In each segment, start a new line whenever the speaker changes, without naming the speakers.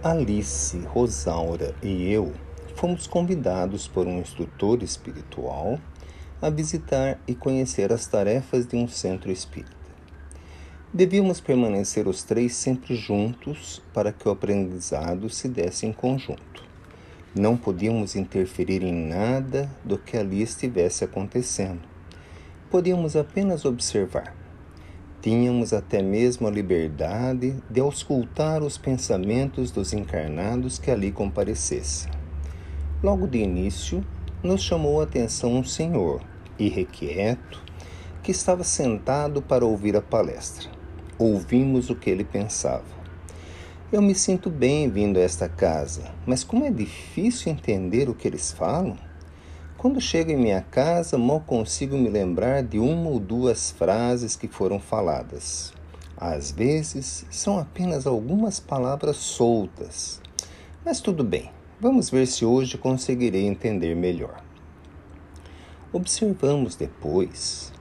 Alice, Rosaura e eu fomos convidados por um instrutor espiritual a visitar e conhecer as tarefas de um centro espírita. Devíamos permanecer os três sempre juntos para que o aprendizado se desse em conjunto. Não podíamos interferir em nada do que ali estivesse acontecendo. Podíamos apenas observar. Tínhamos até mesmo a liberdade de auscultar os pensamentos dos encarnados que ali comparecessem. Logo de início, nos chamou a atenção um senhor, irrequieto, que estava sentado para ouvir a palestra. Ouvimos o que ele pensava. Eu me sinto bem vindo a esta casa, mas como é difícil entender o que eles falam. Quando chego em minha casa, mal consigo me lembrar de uma ou duas frases que foram faladas. Às vezes, são apenas algumas palavras soltas. Mas tudo bem, vamos ver se hoje conseguirei entender melhor. Observamos depois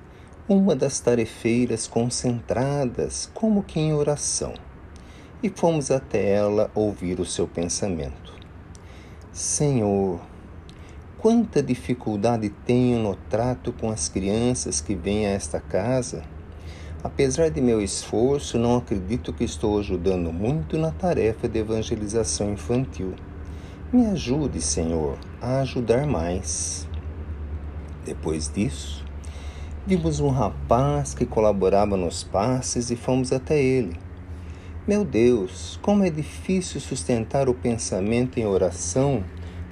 uma das tarefeiras concentradas como que em oração e fomos até ela ouvir o seu pensamento. Senhor, Quanta dificuldade tenho no trato com as crianças que vêm a esta casa. Apesar de meu esforço, não acredito que estou ajudando muito na tarefa de evangelização infantil. Me ajude, Senhor, a ajudar mais. Depois disso, vimos um rapaz que colaborava nos passes e fomos até ele. Meu Deus, como é difícil sustentar o pensamento em oração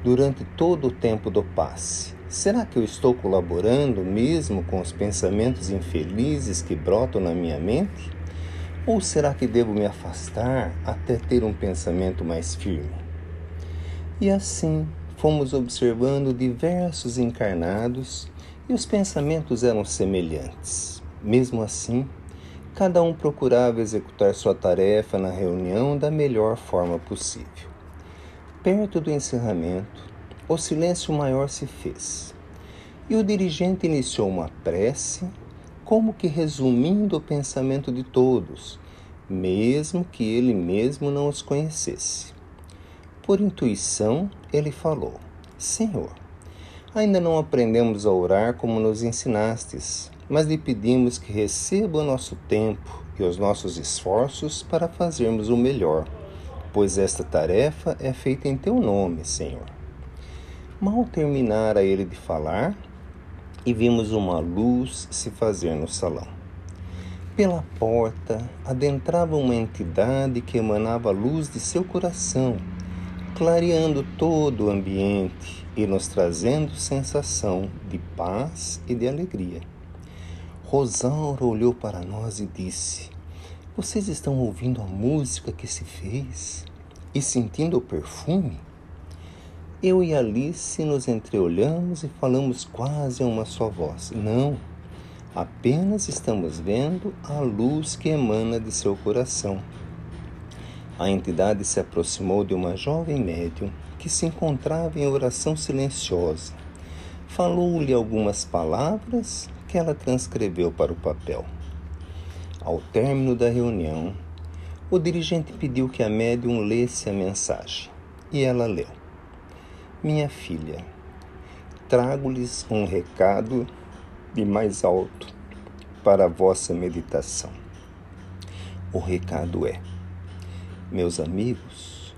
durante todo o tempo do passe? Será que eu estou colaborando mesmo com os pensamentos infelizes que brotam na minha mente? Ou será que devo me afastar até ter um pensamento mais firme? E assim fomos observando diversos encarnados e os pensamentos eram semelhantes. Mesmo assim, cada um procurava executar sua tarefa na reunião da melhor forma possível. Perto do encerramento, o silêncio maior se fez e o dirigente iniciou uma prece, como que resumindo o pensamento de todos, mesmo que ele mesmo não os conhecesse. Por intuição, ele falou: Senhor, ainda não aprendemos a orar como nos ensinastes, mas lhe pedimos que receba o nosso tempo e os nossos esforços para fazermos o melhor pois esta tarefa é feita em teu nome, Senhor. Mal terminara ele de falar, e vimos uma luz se fazer no salão. Pela porta adentrava uma entidade que emanava a luz de seu coração, clareando todo o ambiente e nos trazendo sensação de paz e de alegria. Rosaura olhou para nós e disse: vocês estão ouvindo a música que se fez e sentindo o perfume? Eu e Alice nos entreolhamos e falamos quase a uma só voz. Não, apenas estamos vendo a luz que emana de seu coração. A entidade se aproximou de uma jovem médium que se encontrava em oração silenciosa. Falou-lhe algumas palavras que ela transcreveu para o papel. Ao término da reunião, o dirigente pediu que a médium lesse a mensagem e ela leu: Minha filha, trago-lhes um recado de mais alto para a vossa meditação. O recado é: Meus amigos,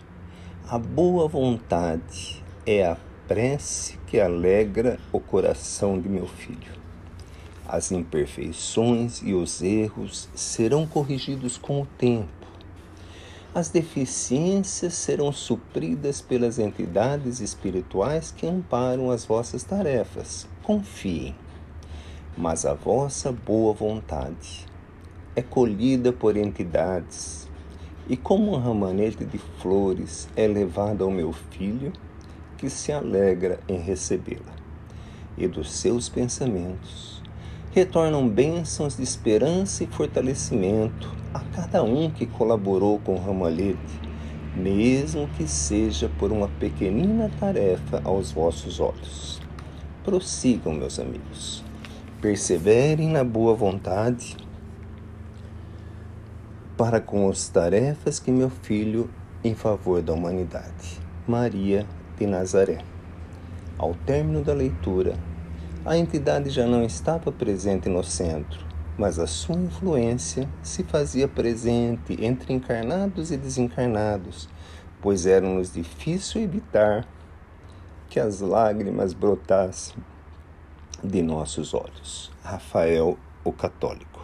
a boa vontade é a prece que alegra o coração de meu filho. As imperfeições e os erros serão corrigidos com o tempo. As deficiências serão supridas pelas entidades espirituais que amparam as vossas tarefas. Confiem. Mas a vossa boa vontade é colhida por entidades, e como um ramanete de flores é levado ao meu filho, que se alegra em recebê-la, e dos seus pensamentos retornam bênçãos de esperança e fortalecimento a cada um que colaborou com o ramalhete, mesmo que seja por uma pequenina tarefa aos vossos olhos. Prossigam, meus amigos. Perseverem na boa vontade para com as tarefas que meu filho em favor da humanidade. Maria de Nazaré. Ao término da leitura, a entidade já não estava presente no centro, mas a sua influência se fazia presente entre encarnados e desencarnados, pois era-nos difícil evitar que as lágrimas brotassem de nossos olhos. Rafael, o Católico.